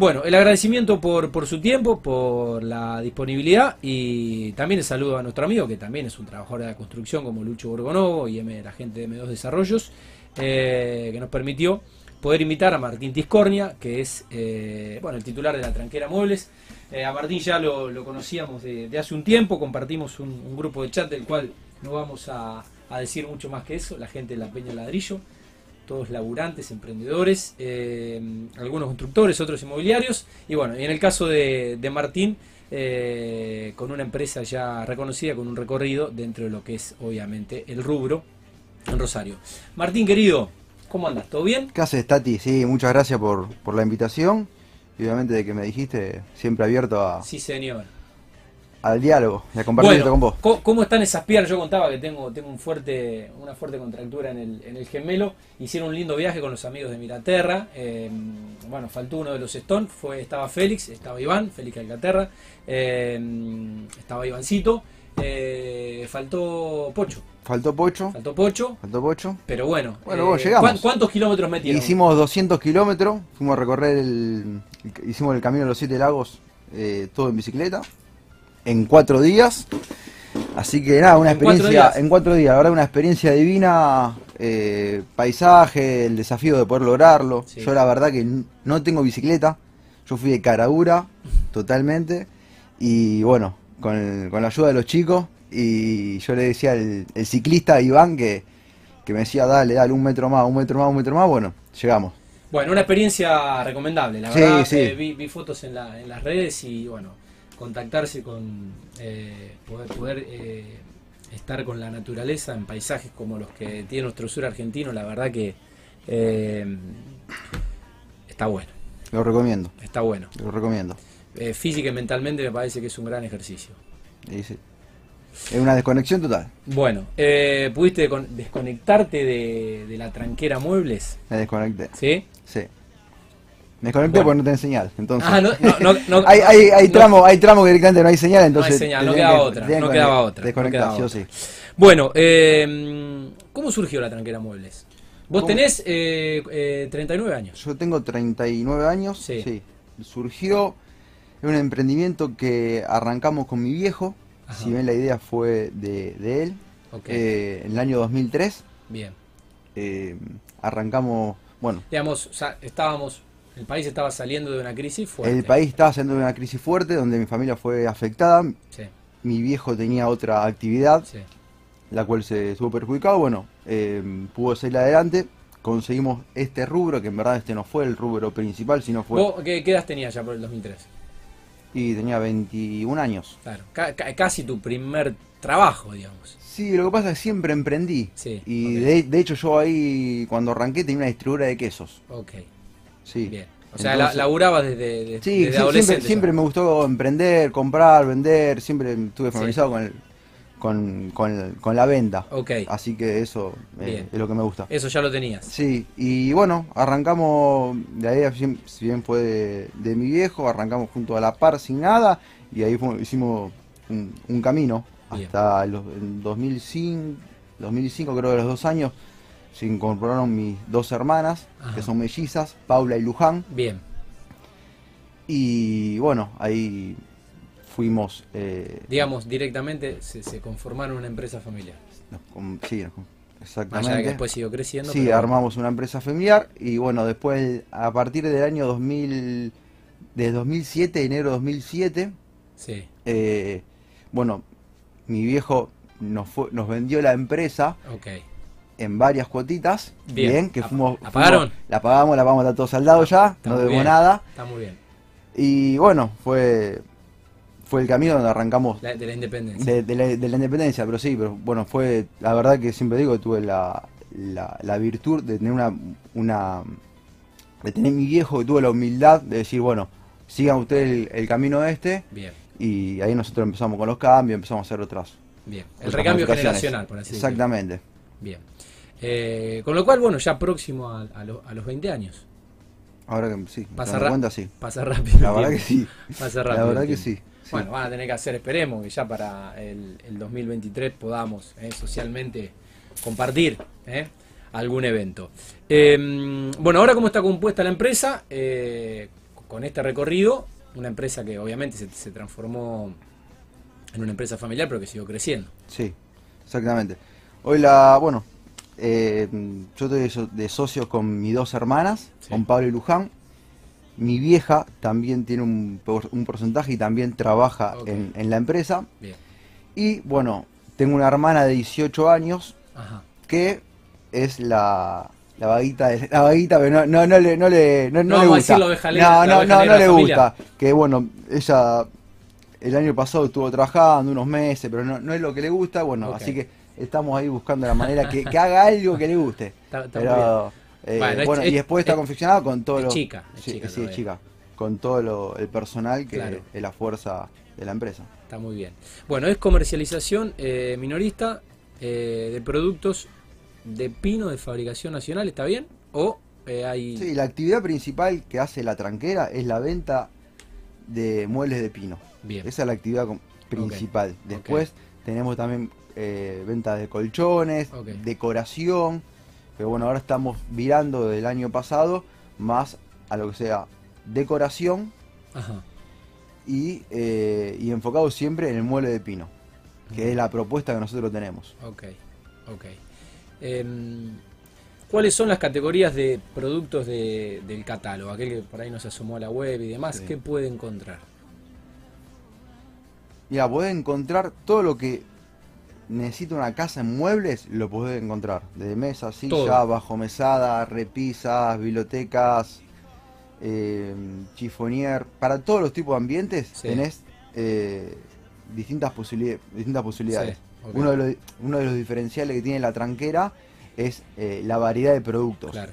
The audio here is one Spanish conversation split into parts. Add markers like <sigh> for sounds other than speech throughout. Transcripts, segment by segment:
Bueno, el agradecimiento por, por su tiempo, por la disponibilidad y también el saludo a nuestro amigo, que también es un trabajador de la construcción como Lucho Borgonovo y la gente de M2 Desarrollos, eh, que nos permitió poder invitar a Martín Tiscornia, que es eh, bueno, el titular de la Tranquera Muebles. Eh, a Martín ya lo, conocíamos de, hace un tiempo, compartimos un, grupo de chat del cual no vamos a decir mucho más que eso, la gente de la Peña Ladrillo, todos laburantes, emprendedores, eh, algunos constructores, otros inmobiliarios, y bueno, y en el caso de, de Martín, eh, con una empresa ya reconocida, con un recorrido dentro de lo que es obviamente el rubro en Rosario. Martín querido, ¿cómo andas? ¿Todo bien? ¿Qué haces, Tati? Sí, muchas gracias por, por la invitación. Y obviamente de que me dijiste, siempre abierto a, Sí, señor. Al diálogo y a compartir esto con vos. ¿cómo, cómo están esas piernas? Yo contaba que tengo, tengo un fuerte, una fuerte contractura en el, en el gemelo. Hicieron un lindo viaje con los amigos de Miraterra. eh, bueno, faltó uno de los Stone. Fue, estaba Félix, estaba Iván, Félix Alcaterra. eh, estaba Ivancito. eh, faltó Pocho. Faltó Pocho, Faltó Pocho. faltó Pocho. Pero bueno. Bueno, bueno, llegamos. ¿cuán- ¿Cuántos kilómetros metieron? Hicimos 200 kilómetros, fuimos a recorrer el, hicimos el camino de los siete lagos, eh, todo en bicicleta, en cuatro días. Así que nada, una ¿En cuatro experiencia, en cuatro días, la verdad una experiencia divina, eh, paisaje, el desafío de poder lograrlo. Sí. Yo la verdad que no tengo bicicleta, yo fui de caradura totalmente y bueno, con, el- con la ayuda de los chicos y yo le decía al el ciclista Iván que, que me decía dale, dale, un metro más, un metro más, un metro más, bueno, llegamos. Bueno, una experiencia recomendable, la Sí, verdad. sí. eh, vi, vi fotos en, la- en las redes y bueno, contactarse con eh, poder, poder eh, estar con la naturaleza en paisajes como los que tiene nuestro sur argentino, la verdad que eh, está bueno, Lo recomiendo, está bueno. lo recomiendo. Eh, física y mentalmente me parece que es un gran ejercicio. Y sí, Es una desconexión total. Bueno, eh, ¿pudiste con- desconectarte de, de la tranquera muebles? Me desconecté. ¿Sí? Sí. Me desconecté Bueno. porque no tenés señal. Entonces, Ah, no, no, no, no- <laughs> hay, hay, hay no- tramos, hay tramos que directamente no hay señal, entonces. señal, no quedaba que- otra, no que quedaba otra, no Desconectar, quedaba sí o sí. Bueno, eh, ¿cómo surgió la tranquera muebles? Vos ¿Cómo? tenés eh, eh, 39 años. Yo tengo 39 años. Sí. Sí. Surgió en un emprendimiento que arrancamos con mi viejo. Ajá. Si bien la idea fue de, de él. Eh, en el año 2003 bien. eh, arrancamos. Bueno, Digamos, o sea, estábamos, el país estaba saliendo de una crisis fuerte. el país estaba haciendo una crisis fuerte donde mi familia fue afectada. Sí, Mi viejo tenía otra actividad. sí. la cual se estuvo perjudicado, bueno, eh, pudo salir adelante, conseguimos este rubro, que en verdad este no fue el rubro principal, sino fue... ¿Vos qué, qué edad tenías ya por el 2003? Y tenía 21 años. Claro, ca- ca- casi tu primer trabajo, digamos. Sí, lo que pasa es que siempre emprendí. Sí, Y de, de hecho yo ahí, cuando arranqué, tenía una distribuidora de quesos. Ok, Sí. bien. O sea, Entonces- la, laburabas desde, desde, Sí, desde sí, adolescente. siempre, siempre me gustó emprender, comprar, vender, siempre estuve familiarizado con, el, con, con, con la venta. Ok, Así que eso eh, es lo que me gusta. eso ya lo tenías. Sí, y bueno, arrancamos, la idea si bien fue de, de mi viejo, arrancamos junto a la par sin nada y ahí hicimos un, un camino Bien. hasta los, en 2005, 2005 creo que los dos años se incorporaron mis dos hermanas, Ajá. que son mellizas, Paula y Luján, Bien, y bueno, ahí fuimos, eh, digamos, directamente se, se conformaron una empresa familiar. nos sí, nos allá que exactamente. después siguió creciendo. Sí, pero armamos una empresa familiar y bueno, después a partir del año 2000, de 2007, enero de 2007, Sí, eh, bueno, mi viejo nos, fue, nos vendió la empresa ok. En varias cuotitas, Bien. bien, que ¿La- fuimos, la pagaron? la pagamos, la pagamos, está todo saldado ya, Está no debemos bien. nada Está muy bien. y bueno, fue fue el camino donde arrancamos La- de la independencia. de, de la, de la independencia, pero sí, pero bueno, fue la verdad que siempre digo que tuve la, la, la virtud de tener una, una de tener mi viejo que tuvo la humildad de decir, bueno, sigan ustedes el, el camino este Bien, y ahí nosotros empezamos con los cambios, empezamos a hacer otras. bien. El otras recambio generacional, por así decirlo. Exactamente. Bien. Eh, con lo cual, bueno, ya próximo a, a lo- a los 20 años. Ahora que sí, Pasa, cuenta sí. pasa rápido. La verdad que sí. <laughs> Pasa rápido. La verdad que sí. sí. Bueno, van a tener que hacer, esperemos que ya para el, el 2023 podamos eh, socialmente compartir eh, algún evento. Eh, bueno, ahora cómo está compuesta la empresa, con este recorrido, una empresa que obviamente se, se transformó en una empresa familiar, pero que siguió creciendo. Sí, exactamente. Hoy la, bueno, eh, yo estoy de so- de socio con mis dos hermanas, Sí. con Pablo y Luján. Mi vieja también tiene un, por- un porcentaje y también trabaja en, en la empresa. Bien. Y bueno, tengo una hermana de 18 años Ajá. que es la, la vaguita, de- la vaguita, pero no, no, no le, no le, no, no No le gusta. no, no, no, no le familia. gusta. Que bueno, ella el año pasado estuvo trabajando unos meses, pero no, no es lo que le gusta. Bueno, así que estamos ahí buscando la manera que, que haga algo que le guste. <laughs> Está- está muy Pero, eh, Bueno, es- bueno, es- y después está es- confeccionado con todo es lo. chica, es sí, chica sí, todavía. chica. Con todo lo- el personal que Claro. es la fuerza de la empresa. Está muy bien. Bueno, es comercialización eh, minorista eh, de productos de pino de fabricación nacional, ¿está bien? ¿O hay...? Sí, la actividad principal que hace la tranquera es la venta de muebles de pino. Bien. Esa es la actividad principal. Después tenemos también eh, venta de colchones, decoración. Pero bueno, ahora estamos virando del año pasado más a lo que sea decoración Ajá. y, eh, y enfocado siempre en el mueble de pino, que es la propuesta que nosotros tenemos. Ok, ok. Em, ¿Cuáles son las categorías de productos de- del catálogo? Aquel que por ahí no se asomó a la web y demás, Sí. ¿qué puede encontrar? Mira, podés encontrar todo lo que necesita una casa en muebles, lo podés encontrar. De mesa, silla, Todo. bajo mesada, repisas, bibliotecas, eh, chifonier. Para todos los tipos de ambientes Sí. tenés eh, distintas, posibilidades distintas posibilidades. Sí, ok. uno, de los, uno de los diferenciales que tiene la tranquera es eh, la variedad de productos. Claro,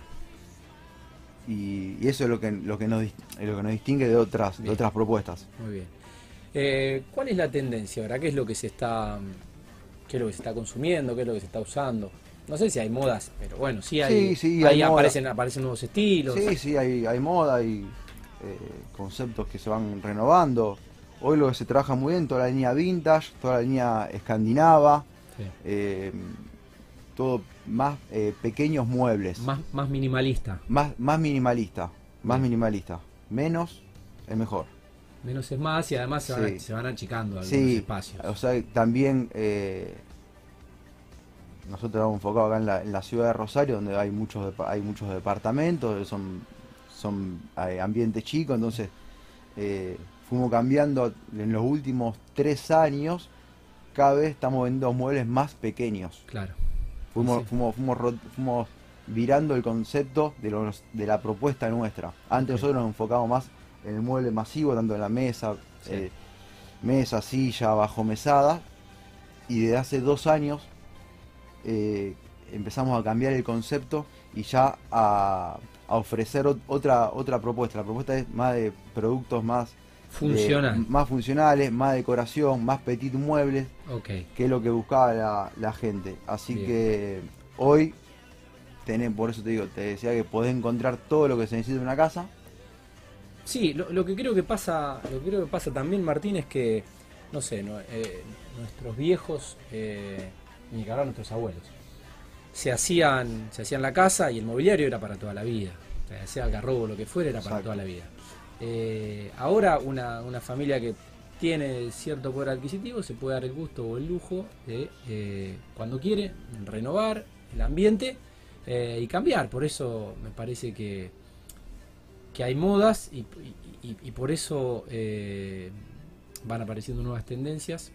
Y, y eso es lo que, lo que, nos, lo que nos distingue de otras, de otras propuestas. muy bien. Eh, ¿Cuál es la tendencia ahora? ¿Qué es lo que se está qué es lo que se está consumiendo? ¿Qué es lo que se está usando? No sé si hay modas, pero bueno, sí hay, Sí, sí, ahí hay moda. aparecen, aparecen nuevos estilos. Sí, sí, hay, hay moda, hay eh, conceptos que se van renovando. Hoy lo que se trabaja muy bien, toda la línea vintage, toda la línea escandinava, Sí. eh, todo más eh, pequeños muebles, más, Más, más minimalista. más, minimalista, más minimalista. Menos es mejor. Menos es más y además se van, Sí. se van achicando algunos Sí, espacios. o sea, también eh, nosotros estamos enfocados acá en la, en la ciudad de Rosario, donde hay muchos hay muchos departamentos, son, son ambientes chicos, entonces eh, fuimos cambiando en los últimos tres años, cada vez estamos vendiendo muebles más pequeños. Claro. Fuimos, Sí. fuimos, fuimos, virando el concepto de, los, de la propuesta nuestra. Antes nosotros nos enfocamos más en el mueble masivo, tanto en la mesa, Sí. eh, mesa, silla, bajo mesada. Y desde hace dos años eh, empezamos a cambiar el concepto y ya a, a ofrecer ot- otra, otra propuesta. La propuesta es más de productos más, de- Funcional. más funcionales, más decoración, más petit muebles que es lo que buscaba la, la gente. Así Bien. que hoy, tenés, por eso te digo, te decía que podés encontrar todo lo que se necesita en una casa. Sí, lo, lo que creo que pasa, lo que creo que pasa también, Martín, es que, no sé, no, eh, nuestros viejos, eh, ni que hablar nuestros abuelos, se hacían, se hacían la casa y el mobiliario era para toda la vida. O sea, sea algarrobo lo que fuera, era para Exacto. toda la vida. Eh, ahora una, una familia que tiene cierto poder adquisitivo se puede dar el gusto o el lujo de, eh, cuando quiere, renovar el ambiente y cambiar. Por eso me parece que, que hay modas y, y- y- y por eso eh, van apareciendo nuevas tendencias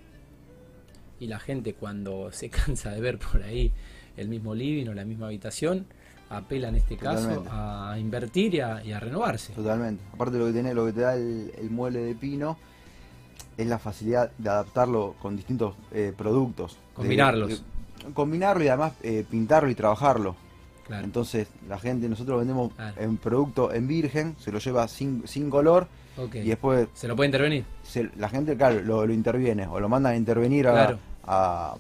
y la gente cuando <laughs> se cansa de ver por ahí el mismo living o la misma habitación apela en este caso a invertir y a, y a renovarse. Totalmente. Aparte lo que tiene, lo que te da el, el mueble de pino es la facilidad de adaptarlo con distintos eh, productos. De- Combinarlos. de- combinarlo y además eh, pintarlo y trabajarlo. Claro. Entonces la gente, nosotros vendemos Claro. en producto en virgen, se lo lleva sin, sin color y después ¿Se lo puede intervenir? se- la gente, claro, lo, lo interviene o lo mandan a intervenir a, a-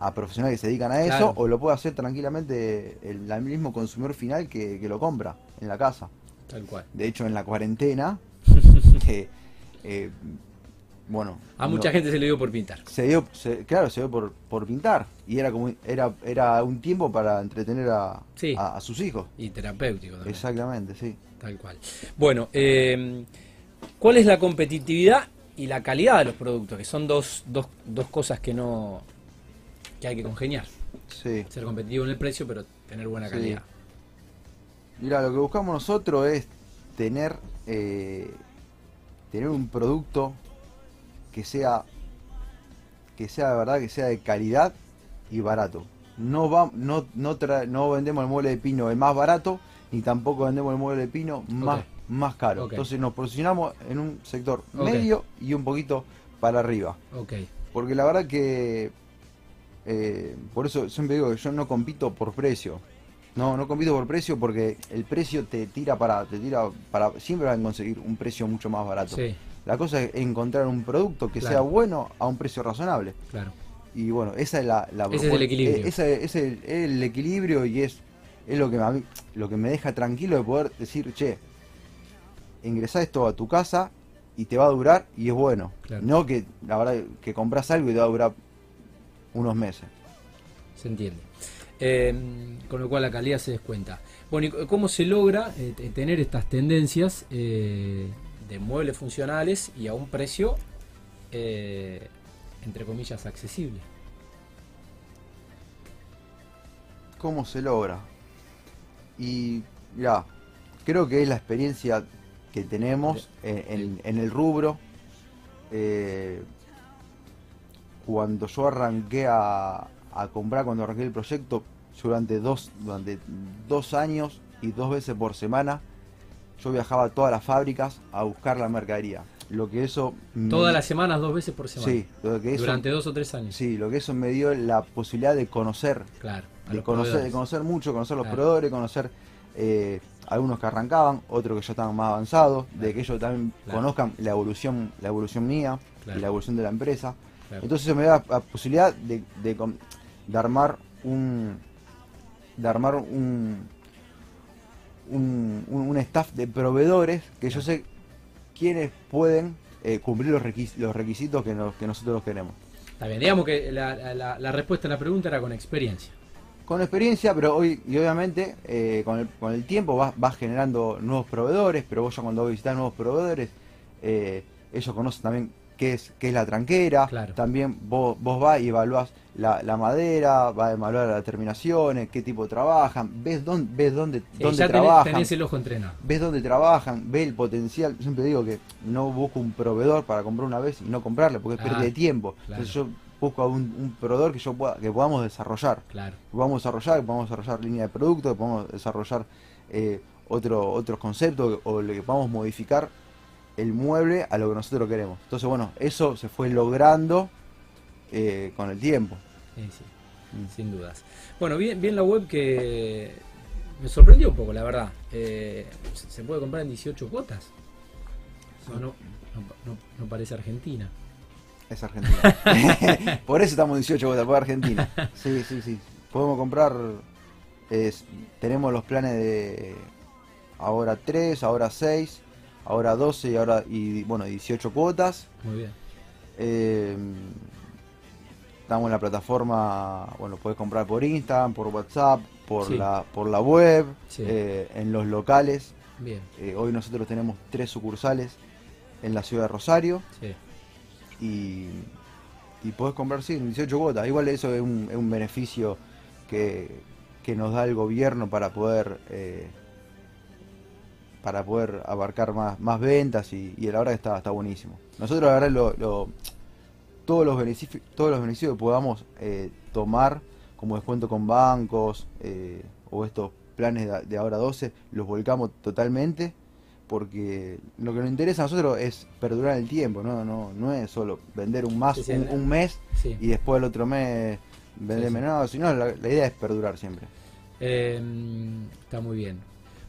a profesionales que se dedican a eso o lo puede hacer tranquilamente el, el mismo consumidor final que, que lo compra en la casa. Tal cual. De hecho, en la cuarentena, <laughs> que, eh, bueno, A mucha gente se le dio por pintar. se dio, se- claro, se dio por, por pintar y era como era era un tiempo para entretener a, Sí. a, a sus hijos. Y terapéutico también. Exactamente, sí. Tal cual. Bueno, eh, ¿Cuál es la competitividad y la calidad de los productos? Que son dos, dos, dos cosas que no que hay que congeniar. Sí. Ser competitivo en el precio, pero tener buena Sí. calidad. Mira, lo que buscamos nosotros es tener eh, tener un producto que sea que sea de verdad, que sea de calidad y barato. No va, no, no, tra- no vendemos el mueble de pino el más barato, ni tampoco vendemos el mueble de pino más, más caro. Entonces nos posicionamos en un sector medio y un poquito para arriba. Porque la verdad que eh, por eso siempre digo que yo no compito por precio. No, no compito por precio porque el precio te tira para, te tira para, siempre vas a conseguir un precio mucho más barato. sí, La cosa es encontrar un producto que Claro. sea bueno a un precio razonable. claro. Y bueno, esa es la, la Ese es el equilibrio. Eh, ese es el, el equilibrio y es, es lo que mí- lo que me deja tranquilo de poder decir, che, ingresá esto a tu casa y te va a durar y es bueno. Claro. No que la verdad que compras algo y te va a durar unos meses. Se entiende. Eh, con lo cual la calidad se descuenta. Bueno, ¿y cómo se logra eh, tener estas tendencias eh, de muebles funcionales y a un precio, eh, entre comillas, accesible? ¿Cómo se logra? Y mira, creo que es la experiencia que tenemos en, en- en el rubro. Eh, cuando yo arranqué a, a comprar, cuando arranqué el proyecto, yo durante dos, durante dos años y dos veces por semana, yo viajaba a todas las fábricas a buscar la mercadería. Lo que eso... me- Todas las semanas, dos veces por semana. Sí, lo que eso, Durante dos o tres años. sí, lo que eso me dio la posibilidad de conocer Claro. de conocer, de conocer mucho, conocer los Claro. proveedores, conocer eh, algunos que arrancaban, otros que ya estaban más avanzados, de que ellos también Claro. conozcan la evolución, la evolución mía y la evolución de la empresa. Entonces eso me da la posibilidad de, de armar un de armar un un, un- un staff de proveedores que yo sé quiénes pueden eh, cumplir los, requis- los requisitos que, nos- que nosotros queremos. Está bien, digamos que la, la- la respuesta a la pregunta era con experiencia. Con experiencia, pero hoy, y obviamente, eh, con, el, con el tiempo vas, vas generando nuevos proveedores, pero vos ya cuando visitas nuevos proveedores, eh, ellos conocen también qué es, qué es la tranquera, Claro. también vos, vos vas y evaluás la, la madera, vas a evaluar las terminaciones, qué tipo trabajan, ves dónde, ves dónde, Sí, dónde ya tenés, trabajan, tenés el ojo entrenado. ves dónde trabajan, ves el potencial. Yo siempre digo que no busco un proveedor para comprar una vez y no comprarle, porque es Claro, pérdida de tiempo. claro. Entonces yo busco a un, un proveedor que yo pueda, que podamos desarrollar Claro. que podamos desarrollar, que podamos desarrollar línea de producto, que podamos desarrollar eh, otro, otros conceptos o le que podamos modificar el mueble a lo que nosotros queremos. Entonces, bueno, eso se fue logrando eh, con el tiempo. Sí, sí. Mm. Sin dudas. Bueno, bien, bien la web que me sorprendió un poco, la verdad. Eh, ¿se- ¿Se puede comprar en 18 cuotas? No, no, no, parece Argentina. Es Argentina. <laughs> <laughs> Por eso estamos 18 votos, por Argentina. Sí, sí, sí. Podemos comprar, es- tenemos los planes de ahora 3, ahora 6, ahora 12 y ahora y bueno 18 cuotas. Muy bien. Eh, estamos en la plataforma, bueno, puedes comprar por Instagram, por WhatsApp, por Sí. la por la web, Sí. eh, en los locales. Bien. Eh, hoy nosotros tenemos tres sucursales en la ciudad de Rosario Sí. y, y podés comprar, sí, en 18 cuotas. Igual eso es un, es un beneficio que, que nos da el gobierno para poder eh, para poder abarcar más, más ventas y, y la verdad que está, está buenísimo. Nosotros la verdad lo, lo- todos los beneficios todos los beneficios que podamos eh, tomar como descuento con bancos eh, o estos planes de, de ahora 12 los volcamos totalmente porque lo que nos interesa a nosotros es perdurar el tiempo, no, no, no es solo vender un más Sí, sí, un, mes Sí. y después el otro mes vender menos, sino la, la idea es perdurar siempre. Eh, está muy bien.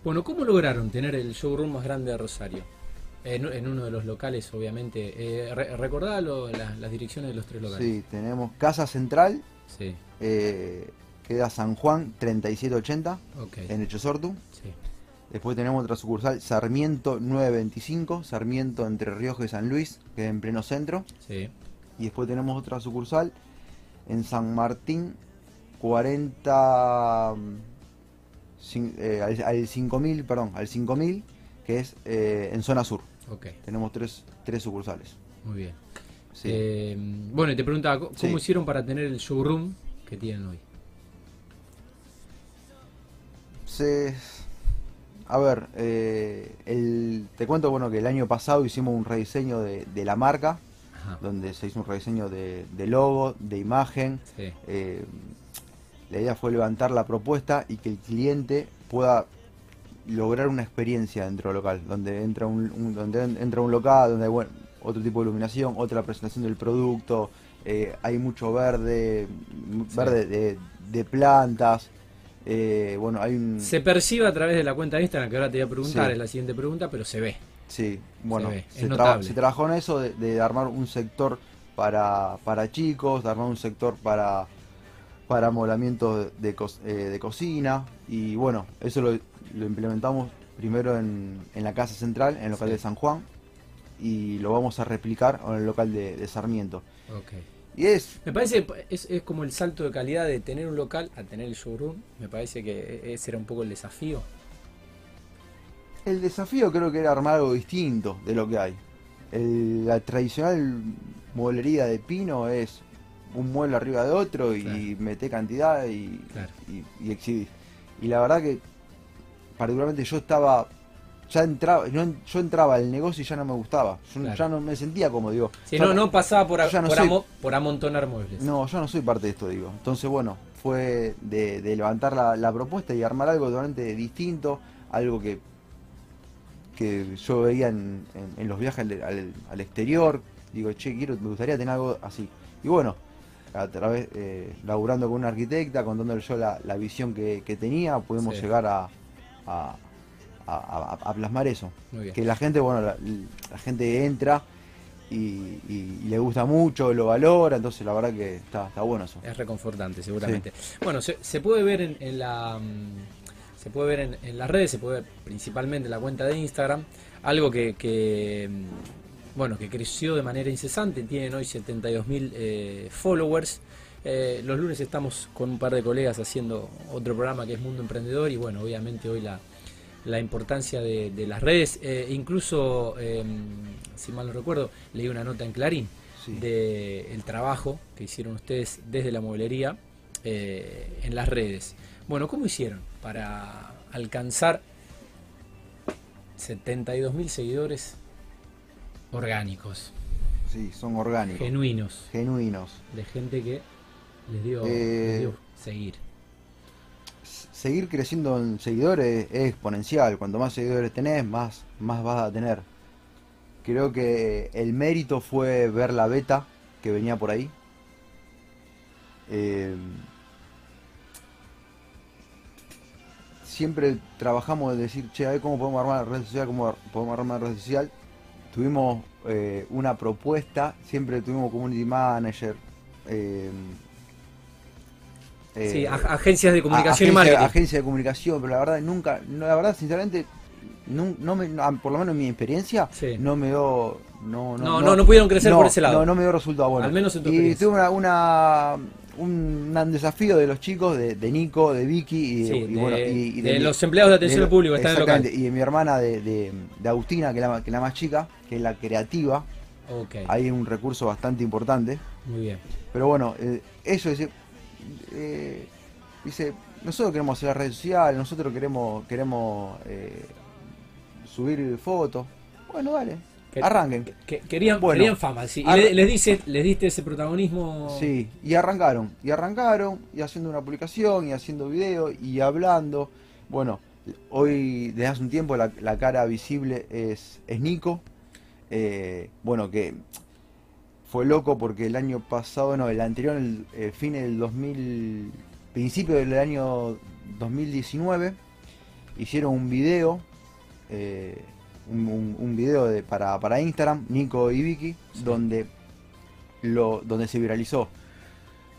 Bueno, ¿cómo lograron tener el showroom más grande de Rosario? En, en uno de los locales, obviamente. Eh, re- recordá lo- la- las direcciones de los tres locales. Sí, tenemos Casa Central, Sí, eh, queda San Juan 3780 ok. en Echesortu. Sí, Después tenemos otra sucursal Sarmiento 925, Sarmiento entre Rioja y San Luis, que es en pleno centro. sí, Y después tenemos otra sucursal en San Martín 40 mm, cin- eh, al, al 5000, perdón, al 5000, que es eh, en zona sur. Tenemos tres, tres sucursales. muy bien. Sí. Eh, bueno, y te preguntaba, ¿cómo Sí. hicieron para tener el showroom que tienen hoy? Se- a ver, eh, el, te cuento bueno que el año pasado hicimos un rediseño de, de la marca, Ajá, donde se hizo un rediseño de, de logo, de imagen. sí, Eh, la idea fue levantar la propuesta y que el cliente pueda lograr una experiencia dentro del local, donde entra un, un- donde en- entra un local, donde hay bueno, otro tipo de iluminación, otra presentación del producto, eh, hay mucho verde, Sí. verde de, de plantas, eh, bueno, hay un... Se percibe a través de la cuenta de Instagram, que ahora te voy a preguntar, Sí. es la siguiente pregunta, pero se ve. Sí, bueno, Se ve, se, trabajó en eso de, de armar un sector para, para chicos, de armar un sector para, para amoblamiento de, co- eh, de cocina y bueno, eso lo, lo implementamos primero en, en la casa central, en el local Sí. de San Juan y lo vamos a replicar en el local de, de Sarmiento. Ok. Y es, Me parece es, es como el salto de calidad de tener un local a tener el showroom. Me parece que e, ese era un poco el desafío. el desafío creo que era armar algo distinto de lo que hay. El- la tradicional mueblería de pino es un mueble arriba de otro y Claro. meté cantidad y, Claro. y, y exhibís. Y la verdad que particularmente yo estaba ya entraba yo, yo entraba al negocio y ya no me gustaba. Yo Claro. ya no me sentía como digo. Si no, no pasaba por, a- no por, soy- amo- por amontonar muebles. no, yo no soy parte de esto, digo. Entonces, bueno, fue de, de levantar la, la propuesta y armar algo totalmente distinto, algo que, que yo veía en, en- en los viajes al, al- al exterior. Digo, che, quiero, me gustaría tener algo así. Y bueno, a través, eh, laburando con una arquitecta, contándole yo la, la visión que, que tenía, pudimos Sí. llegar a, a, a- a- plasmar eso. Que la gente, bueno, la, la gente entra y, y- y le gusta mucho, lo valora, entonces la verdad que está, está bueno eso. Es reconfortante, seguramente. Bueno, se, se puede ver en, en la. mm, Se puede ver en, en las redes, se puede ver principalmente en la cuenta de Instagram. Algo que, que, mm, bueno, que creció de manera incesante. Tienen hoy 72.000 eh, followers. Eh, los lunes estamos con un par de colegas haciendo otro programa que es Mundo Emprendedor. Y bueno, obviamente hoy la, la importancia de, de las redes. Eh, incluso, eh, si mal no recuerdo, leí una nota en Clarín Sí. de el trabajo que hicieron ustedes desde la mueblería eh, en las redes. Bueno, ¿cómo hicieron para alcanzar 72.000 seguidores orgánicos, Sí, son orgánicos, genuinos, genuinos. de gente que les dio, Eh, les dio seguir? Seguir creciendo en seguidores es exponencial. Cuanto más seguidores tenés, más, más vas a tener. Creo que el mérito fue ver la beta que venía por ahí. Eh, siempre trabajamos de decir, che, a ver cómo podemos armar la red social, cómo podemos armar la red social. Tuvimos eh, una propuesta, siempre tuvimos community manager. eh, sí, eh, ag- agencias de comunicación y marketing. agencia de comunicación, pero la verdad nunca, no, la verdad sinceramente, no, no me, no, por lo menos en mi experiencia, Sí. no me dio, no, No, no, no pudieron crecer por ese lado. No, no me dio resultado bueno. Al menos en tu y tuve una, una- un, un desafío de los chicos, de, de Nico, de Vicky y, Sí, y de, bueno, y- y de mi- los empleados de atención al público están local. y de mi hermana de, de- de Agustina, que es, la, que es la más chica, que es la creativa, Ok, hay un recurso bastante importante. muy bien. Pero bueno, eh, eso dice, eh, dice, nosotros queremos hacer la red social, nosotros queremos queremos eh, subir fotos. Bueno, dale, Que- arranquen. que- querían, Bueno, querían fama, sí. Y le- les, dice, les diste ese protagonismo. Sí, y arrancaron, y arrancaron, y haciendo una publicación, y haciendo video, y hablando. Bueno, hoy desde hace un tiempo la, la cara visible es, es Nico. Eh, bueno, que fue loco porque el año pasado, no, el anterior, el eh, fin del 2000, principio del año 2019, hicieron un video, eh, un, video de, para, para Instagram, Nico y Vicky, Sí. donde, lo, donde se viralizó.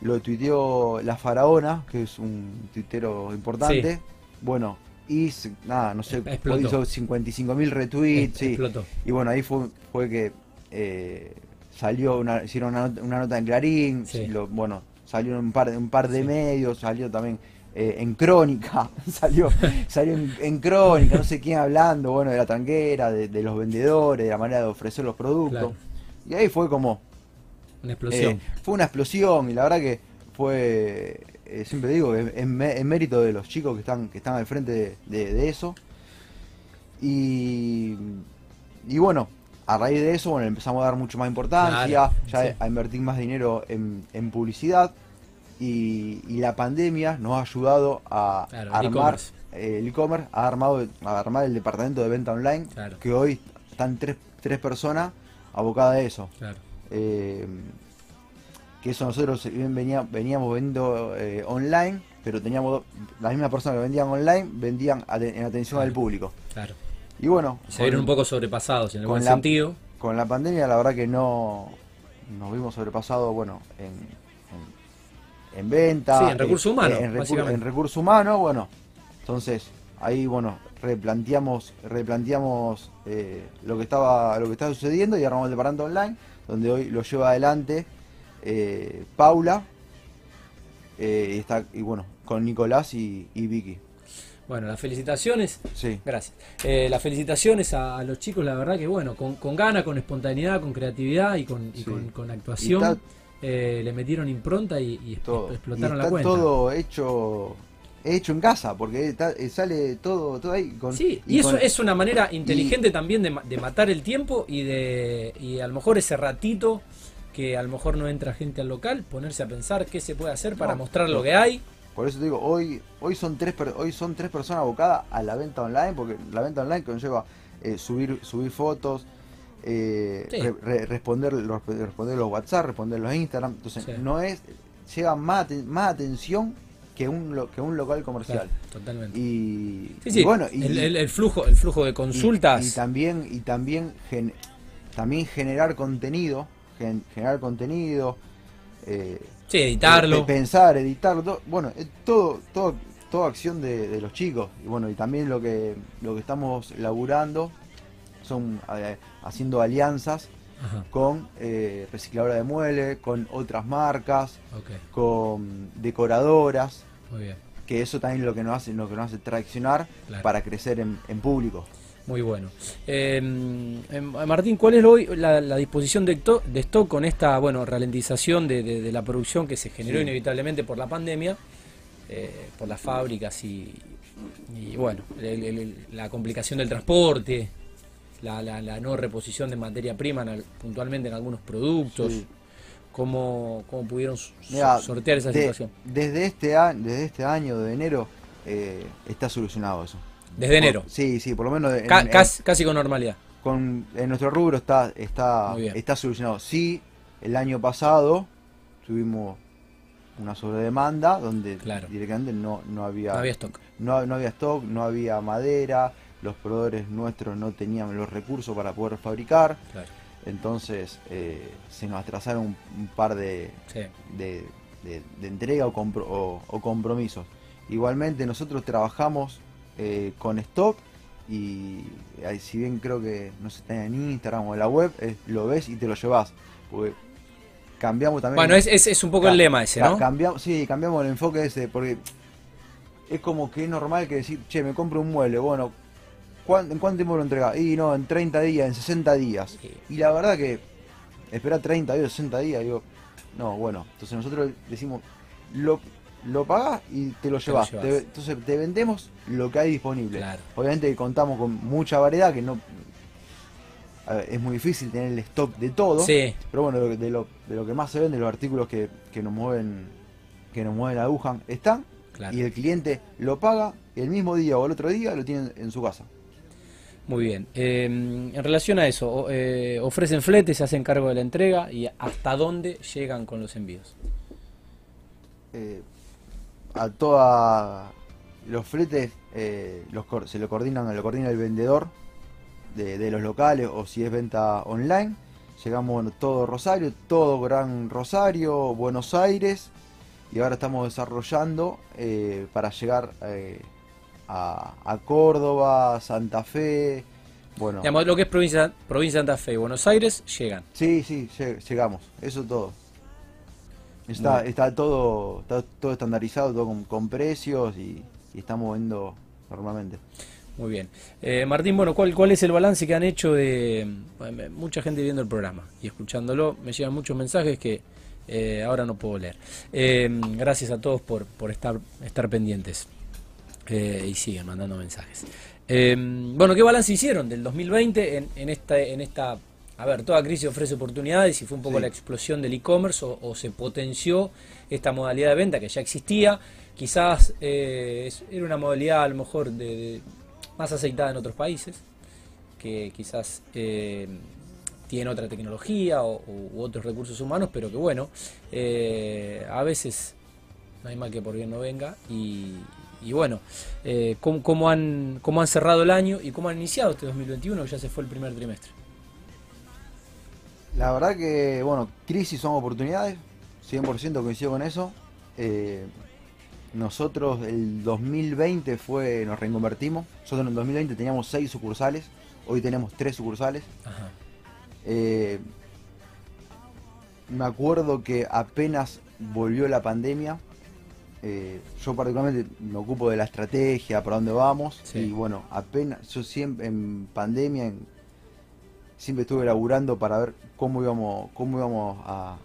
Lo tuiteó La Faraona, que es un tuitero importante. Bueno, y nada, no sé, Explotó. hizo 55 mil retweets. Sí. Y bueno, ahí fue, fue que eh, salió una, hicieron una, una nota en Clarín, lo- bueno, salió un par, de- un par de medios, salió también eh, en Crónica, <laughs> salió, salió en, Crónica, no sé quién hablando, bueno, de la tanquera, de, los vendedores, de la manera de ofrecer los productos. Y ahí fue como... Una explosión. Eh, fue una explosión y la verdad que fue, eh, siempre digo, es, mérito de los chicos que están, que están al frente de, eso. Y, y bueno, a raíz de eso, bueno, empezamos a dar mucho más importancia, ya a invertir más dinero en, en publicidad y, la pandemia nos ha ayudado a armar el e-commerce, ha armado a armar el departamento de venta online, que hoy están tres, tres personas abocadas a eso. Eh, que eso nosotros veníamos vendiendo eh, online, pero teníamos las mismas personas que vendían online, vendían en atención al público. Claro. Y bueno. Se vieron un poco sobrepasados en algún sentido. Con la pandemia, la verdad que no nos vimos sobrepasados, bueno, en, en, venta. Sí, en recursos humanos. En, en bueno. Entonces, ahí, bueno, replanteamos, replanteamos eh, lo que estaba lo que estaba sucediendo y armamos el departamento online, donde hoy lo lleva adelante eh, Paula. Eh, y, está, y bueno, con Nicolás y Vicky. Bueno, las felicitaciones. Sí. Gracias. Eh, las felicitaciones a, los chicos, la verdad que bueno, con, con gana, con espontaneidad, con creatividad y con, con, actuación. Eh, le metieron impronta y, explotaron la cuenta. todo hecho hecho en casa, porque eh, sale todo, todo ahí. Con, sí, y, eso es una manera inteligente también de, de, matar el tiempo y de y a lo mejor ese ratito que a lo mejor no entra gente al local, ponerse a pensar qué se puede hacer para mostrar lo que hay por eso te digo, hoy, hoy, son tres, hoy son tres personas abocadas a la venta online, porque la venta online conlleva eh, subir, subir fotos, eh, responder, los, responder los WhatsApp, responder los Instagram. Entonces, no es, lleva más, más atención que un, que un local comercial. totalmente. Y, bueno, el, flujo, el flujo de consultas. Y, también, y también, también generar contenido, generar contenido. Eh, Sí, editarlo. pensar, editarlo. bueno, todo, todo, toda acción de, los chicos. Y bueno, y también lo que, lo que estamos laburando son eh, haciendo alianzas con eh, recicladora de muebles, con otras marcas, con decoradoras. Muy bien. Que eso también es lo que nos hace, lo que nos hace traccionar para crecer en, en público. Muy bueno. Em, em, Martín, ¿cuál es hoy la, disposición de, stock con esta bueno ralentización de, la producción que se generó inevitablemente por la pandemia, eh, por las fábricas y, bueno, la complicación del transporte, la, no reposición de materia prima puntualmente en algunos productos? ¿Cómo, pudieron sortear esa situación? Desde este, desde este año de enero eh, está solucionado eso. Desde enero. Sí, sí, por lo menos. casi, con normalidad. Con, en nuestro rubro está, está, está solucionado. Sí, el año pasado tuvimos una sobredemanda donde directamente no, no había. No había stock. No, había stock, no había madera, los proveedores nuestros no tenían los recursos para poder fabricar. Entonces eh, se nos atrasaron un, par de, de, de, entrega o, o compromisos. Igualmente nosotros trabajamos eh, con stock y si bien creo que no se está en Instagram o en la web, lo ves y te lo llevas. Porque cambiamos también. Bueno, es, es, un poco el lema ese, ¿no? Cambiamos, sí, cambiamos el enfoque ese, porque es como que es normal que decir, che, me compro un mueble, bueno, ¿en cuánto tiempo lo entrega? Y no, en 30 días, en 60 días. Y la verdad que espera 30 días, 60 días, digo, no, bueno, entonces nosotros decimos, lo, lo pagás y te lo llevas. entonces te vendemos lo que hay disponible. Obviamente contamos con mucha variedad, que no es muy difícil tener el stock de todo. Pero bueno, de lo, de lo que más se vende, los artículos que, nos mueven que nos mueven la aguja están. Y el cliente lo paga el mismo día o el otro día lo tienen en su casa. Muy bien. Em, en relación a eso, eh, ofrecen fletes, se hacen cargo de la entrega y hasta dónde llegan con los envíos. Eh, a toda los fletes eh, se lo coordinan lo coordina el vendedor de, los locales o si es venta online llegamos todo Rosario todo Gran Rosario Buenos Aires y ahora estamos desarrollando para llegar a, Córdoba Santa Fe bueno lo que es provincia provincia de Santa Fe Buenos Aires llegan sí sí llegamos eso todo Está, Bueno. está todo está todo estandarizado, todo con, con precios y, y estamos viendo normalmente. Muy bien. Eh, Martín, bueno, ¿cuál, ¿cuál es el balance que han hecho de bueno, mucha gente viendo el programa y escuchándolo? Me llegan muchos mensajes que eh, ahora no puedo leer. Eh, gracias a todos por, por estar, estar pendientes Eh, y siguen mandando mensajes. Eh, bueno, ¿qué balance hicieron del 2020 en, en, esta, en esta... A ver, toda crisis ofrece oportunidades y fue un poco Sí. la explosión del e-commerce o, o se potenció esta modalidad de venta que ya existía. Quizás eh, era una modalidad a lo mejor de, de- más aceitada en otros países, que quizás eh, tiene otra tecnología o, u otros recursos humanos, pero que bueno, eh, a veces no hay mal que por bien no venga. Y, y bueno, eh, ¿cómo, cómo han, ¿cómo han cerrado el año y cómo han iniciado este 2021, que ya se fue el primer trimestre? La verdad que, bueno, crisis son oportunidades, 100% coincido con eso. Eh, nosotros el 2020 fue, nos reconvertimos. Nosotros en el 2020 teníamos 6 sucursales, hoy tenemos 3 sucursales. Ajá. Eh, me acuerdo que apenas volvió la pandemia, eh, yo particularmente me ocupo de la estrategia, para dónde vamos, Sí. y bueno, apenas, yo siempre en pandemia en- siempre estuve laburando para ver cómo íbamos, cómo íbamos a,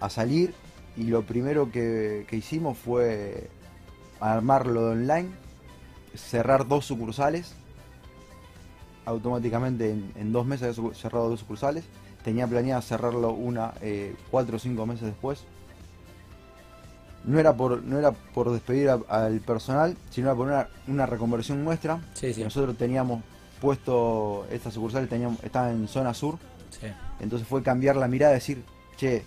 a salir, y lo primero que, que hicimos fue armarlo online, cerrar dos sucursales, automáticamente en, en dos meses había cerrado dos sucursales. Tenía planeado cerrarlo una eh, cuatro o cinco meses después. No era por, no era por despedir a- al personal, sino era por una, una reconversión nuestra. Sí, sí. Nosotros teníamos puesto, estas sucursales teníamos, estaban en zona sur, sí. entonces fue cambiar la mirada, decir, che,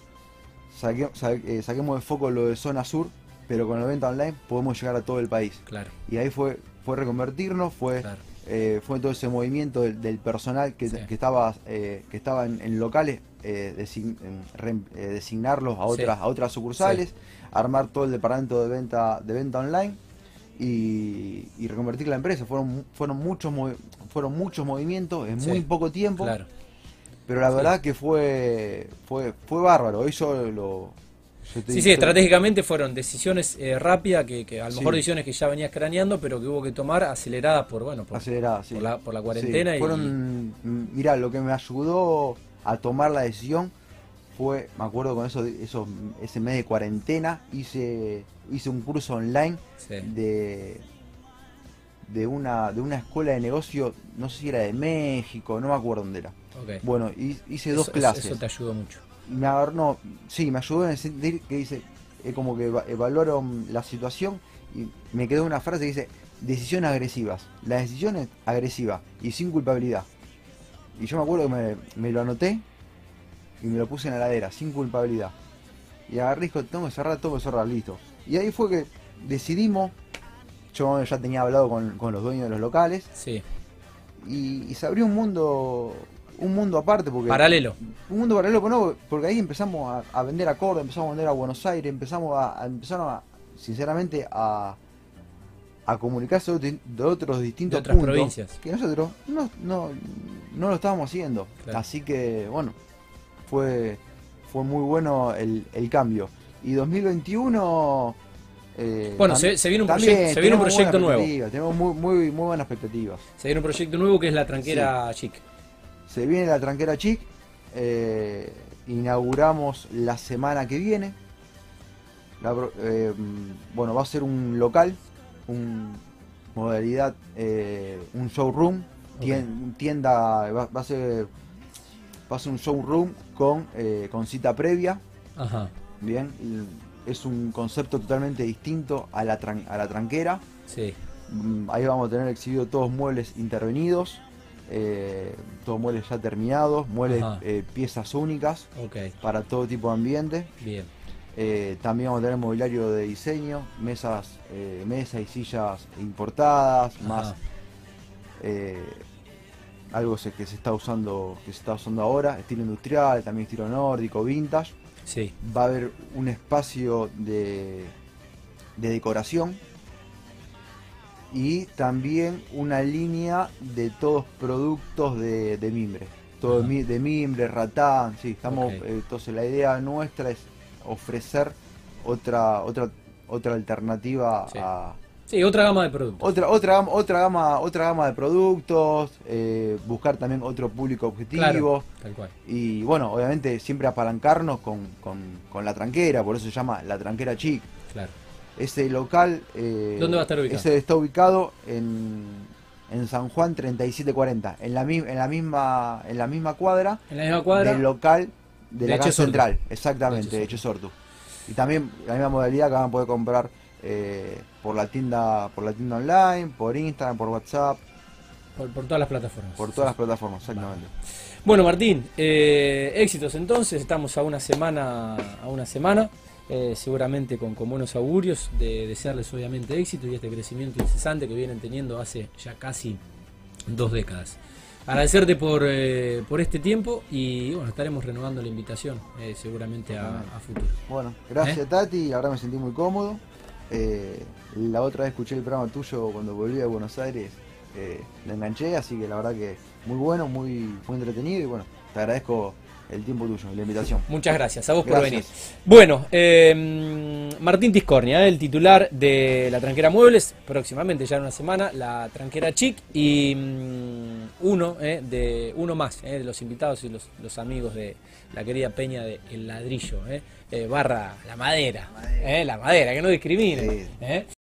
saque- sa- eh, saquemos de foco lo de zona sur, pero con la venta online podemos llegar a todo el país. Claro, Y ahí fue, fue reconvertirnos, fue claro. eh, fue todo ese movimiento del, del personal que, estaba eh, que estaba en, en locales eh, design- rem- eh, designarlos a Sí. otras a otras sucursales armar todo el departamento de venta de venta online y, y reconvertir la empresa fueron fueron muchos fueron muchos movimientos en Sí. muy poco tiempo Claro. pero la verdad que fue fue fue bárbaro hoy yo lo Sí, sí, te- estratégicamente fueron decisiones eh, rápidas, que, que a lo Sí. mejor decisiones que ya venías craneando, pero que hubo que tomar aceleradas por, bueno, por, la, por la cuarentena. Sí, fueron, mm, mirá, lo que me ayudó a tomar la decisión fue, me acuerdo con eso, eso ese mes de cuarentena, hice, hice un curso online de, de una, de una escuela de negocio, no sé si era de México, no me acuerdo dónde era. ok. Bueno, hi- hice dos Eso- clases. Eso te ayudó mucho. Me no, sí, me ayudó en el sentir que dice, eh, como que eva- evaluaron la situación y me quedó una frase que dice, decisiones agresivas. La decisión es agresiva y sin culpabilidad. Y yo me acuerdo que me, me lo anoté y me lo puse en la ladera, sin culpabilidad. Y agarré y tengo que cerrar, tengo que cerrar, listo. Y ahí fue que decidimos, yo ya tenía hablado con, con los dueños de los locales Sí, y, y se abrió un mundo, un mundo aparte porque paralelo. un mundo paralelo con nuevo, porque ahí empezamos a, a vender a Córdoba, empezamos a vender a Buenos Aires, empezamos a, a- empezaron a, sinceramente, a, a comunicarse de, otro- de otros distintos De otras puntos provincias. que nosotros no, no, no lo estábamos haciendo. Claro. Así que, bueno, fue, fue muy bueno el, el cambio. Y 2021... eh, Bueno, se- se viene un también proyecto- se viene un tenemos proyecto buenas nuevo. Tenemos muy, muy, muy buenas expectativas. Se viene un proyecto nuevo que es la tranquera chic. Se viene la tranquera chic. eh, inauguramos la semana que viene. La eh, bueno, va a ser un local, un modalidad, eh, un showroom, tien- tienda, va, va a ser, va a ser un showroom con, eh, con cita previa, Ajá, bien, es un concepto totalmente distinto a la, tran- a la tranquera. sí, Mm, Ahí vamos a tener exhibidos todos muebles intervenidos, eh, todos muebles ya terminados, muebles, eh, piezas únicas para todo tipo de ambiente. bien. Eh, también vamos a tener mobiliario de diseño, mesas, eh, mesas y sillas importadas, más Ajá, algo que se está usando, que se está usando ahora, estilo industrial, también estilo nórdico, vintage. sí, Va a haber un espacio de, de decoración y también una línea de todos productos de, de mimbre. Todo Ajá. de mimbre, ratán, sí, estamos, eh, entonces la idea nuestra es ofrecer otra otra otra alternativa Sí. a Sí, otra gama de productos. otra otra otra gama otra gama de productos eh, buscar también otro público objetivo Claro, tal cual. y bueno obviamente siempre apalancarnos con, con, con la tranquera por eso se llama la tranquera chic Claro. Ese local eh, ¿Dónde va a estar ubicado? ese está ubicado en, en San Juan 3740 en la en la misma en la misma cuadra En la misma cuadra. del local de, de la casa central, exactamente, De de Echesortu. Y también la misma modalidad que van a poder comprar eh, por la tienda, por la tienda online, por Instagram, por WhatsApp, Por, por todas las plataformas. por todas las plataformas, exactamente. Bueno, Martín, eh, éxitos entonces. Estamos a una semana, a una semana, eh, seguramente con, con buenos augurios de desearles obviamente éxito y este crecimiento incesante que vienen teniendo hace ya casi dos décadas. Agradecerte por, eh, por este tiempo y bueno, estaremos renovando la invitación eh, seguramente a, a futuro. Bueno, gracias. Tati, la verdad me sentí muy cómodo. La otra vez escuché el programa tuyo cuando volví a Buenos Aires, lo enganché, así que la verdad que muy bueno, muy, muy entretenido y bueno, te agradezco el tiempo tuyo la invitación. Muchas gracias, a vos por venir. Bueno, eh, Martín Tiscornia, el titular de la Tranquera Muebles, próximamente ya en una semana, la Tranquera Chic y mm, uno eh, de uno más eh, de los invitados y los, los amigos de la querida Peña de El Ladrillo, eh, eh, barra la madera, eh, la madera, que no discrimine. Sí.